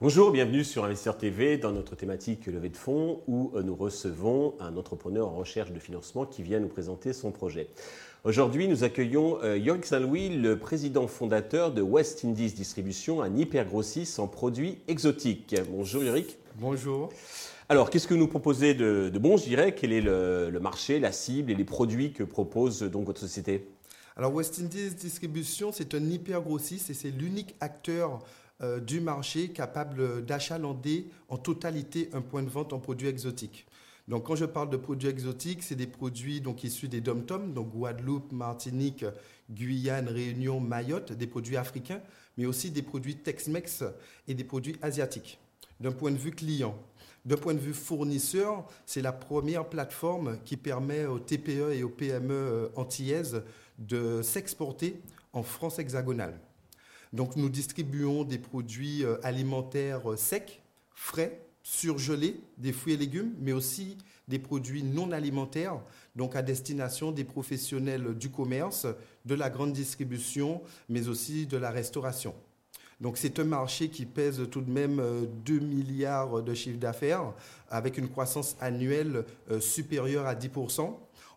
Bonjour, bienvenue sur Investisseur TV dans notre thématique levée de fonds où euh, nous recevons un entrepreneur en recherche de financement qui vient nous présenter son projet. Aujourd'hui, nous accueillons euh, Yorick Saint-Louis, le président fondateur de West Indies Distribution, un hypergrossiste en produits exotiques. Bonjour Yorick. Bonjour. Alors, qu'est-ce que vous nous proposez de, bon, je dirais Quel est le, le, marché, la cible et les produits que propose donc votre société? Alors, West Indies Distribution, c'est un hypergrossiste et c'est l'unique acteur euh, du marché capable d'achalander en totalité un point de vente en produits exotiques. Donc, quand je parle de produits exotiques, c'est des produits donc, issus des dom-tom, donc Guadeloupe, Martinique, Guyane, Réunion, Mayotte, des produits africains, mais aussi des produits Tex-Mex et des produits asiatiques. D'un point de vue client, d'un point de vue fournisseur, c'est la première plateforme qui permet aux TPE et aux PME euh, antillaises de s'exporter en France hexagonale. Donc nous distribuons des produits euh, alimentaires euh, secs, frais, surgelés, des fruits et légumes, mais aussi des produits non alimentaires, donc à destination des professionnels du commerce, de la grande distribution, mais aussi de la restauration. Donc c'est un marché qui pèse tout de même 2 euh, milliards de chiffre d'affaires, avec une croissance annuelle supérieure à 10%.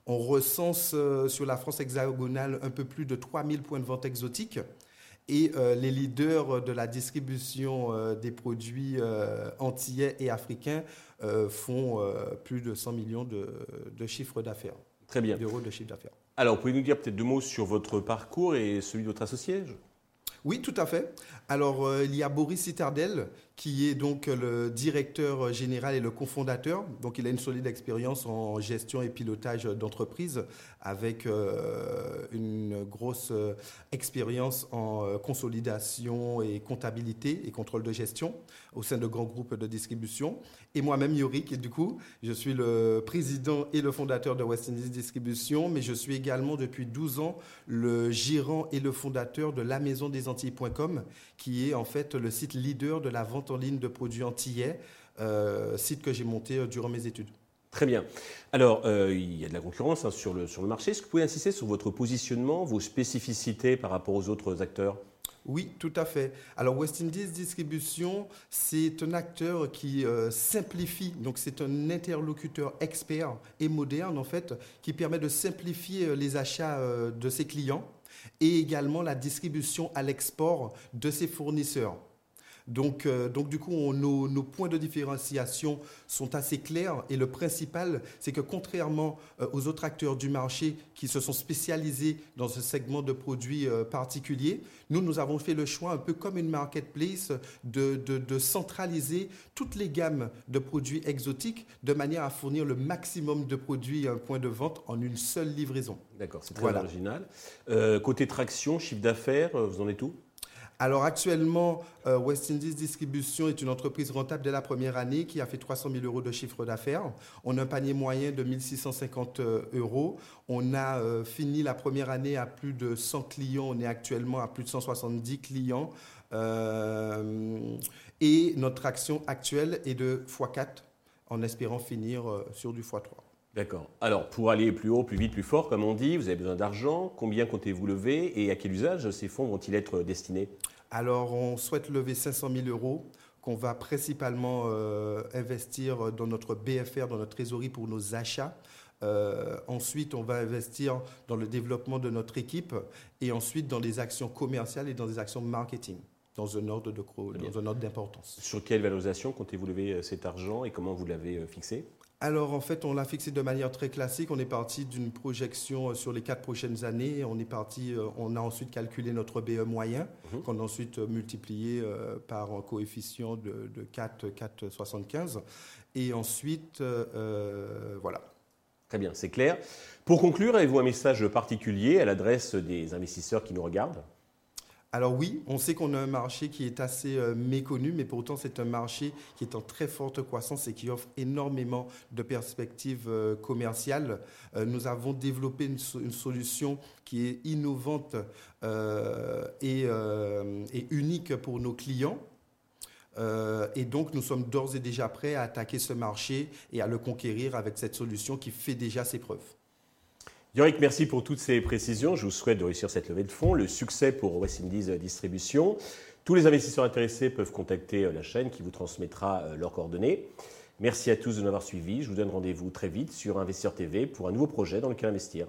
On recense sur la France hexagonale un peu plus de 3000 points de vente exotiques. Et euh, les leaders de la distribution euh, des produits euh, antillais et africains font plus de 100 millions de, de chiffres d'affaires. Très bien. D'euros de chiffre d'affaires. Alors, pouvez-vous nous dire peut-être deux mots sur votre parcours et celui de votre associé? Oui, tout à fait. Alors, euh, il y a Boris Citardel, qui est donc le directeur général et le cofondateur. Donc, il a une solide expérience en gestion et pilotage d'entreprise, avec euh, une grosse euh, expérience en consolidation et comptabilité et contrôle de gestion au sein de grands groupes de distribution. Et moi-même, Yorick, et du coup, je suis le président et le fondateur de West Indies Distribution, mais je suis également depuis 12 ans le gérant et le fondateur de la Maison des Antilles.com, qui est en fait le site leader de la vente en ligne de produits antillais, euh, site que j'ai monté euh, durant mes études. Très bien. Alors, euh, il y a de la concurrence hein, sur, le, sur le marché. Est-ce que vous pouvez insister sur votre positionnement, vos spécificités par rapport aux autres acteurs? Oui, tout à fait. Alors West Indies Distribution, c'est un acteur qui euh, simplifie, donc c'est un interlocuteur expert et moderne en fait, qui permet de simplifier les achats euh, de ses clients et également la distribution à l'export de ses fournisseurs. Donc, euh, donc du coup, nos, points de différenciation sont assez clairs. Et le principal, c'est que contrairement euh, aux autres acteurs du marché qui se sont spécialisés dans ce segment de produits euh, particuliers, nous, nous avons fait le choix, un peu comme une marketplace, de, de, centraliser toutes les gammes de produits exotiques de manière à fournir le maximum de produits à un point de vente en une seule livraison. D'accord, c'est très original. côté traction, chiffre d'affaires, vous en êtes où? Alors actuellement, euh, West Indies Distribution est une entreprise rentable dès la première année qui a fait 300 000 euros de chiffre d'affaires. On a un panier moyen de 1650 euh, euros. On a euh, fini la première année à plus de 100 clients. On est actuellement à plus de 170 clients. et notre action actuelle est de x4 en espérant finir sur du x3. D'accord. Alors, pour aller plus haut, plus vite, plus fort, comme on dit, vous avez besoin d'argent. Combien comptez-vous lever et à quel usage ces fonds vont-ils être destinés? Alors, on souhaite lever 500 000 euros qu'on va principalement euh, investir dans notre BFR, dans notre trésorerie pour nos achats. Euh, ensuite, on va investir dans le développement de notre équipe et ensuite dans les actions commerciales et dans des actions marketing dans un ordre d'importance. Sur quelle valorisation comptez-vous lever euh, cet argent et comment vous l'avez fixé? Alors en fait, on l'a fixé de manière très classique. On est parti d'une projection euh, sur les quatre prochaines années. On est parti, euh, on a ensuite calculé notre BE moyen, mhm. qu'on a ensuite euh, multiplié par un coefficient de, de 4, 4,75. Et ensuite, voilà. Très bien, c'est clair. Pour conclure, avez-vous un message particulier à l'adresse des investisseurs qui nous regardent? Alors oui, on sait qu'on a un marché qui est assez euh, méconnu, mais pourtant c'est un marché qui est en très forte croissance et qui offre énormément de perspectives euh, commerciales. Euh, nous avons développé une, solution qui est innovante et, unique pour nos clients. et donc, nous sommes d'ores et déjà prêts à attaquer ce marché et à le conquérir avec cette solution qui fait déjà ses preuves. Yorick, merci pour toutes ces précisions. Je vous souhaite de réussir cette levée de fonds, le succès pour West Indies Distribution. Tous les investisseurs intéressés peuvent contacter la chaîne qui vous transmettra leurs coordonnées. Merci à tous de nous avoir suivis. Je vous donne rendez-vous très vite sur Investisseur TV pour un nouveau projet dans lequel investir.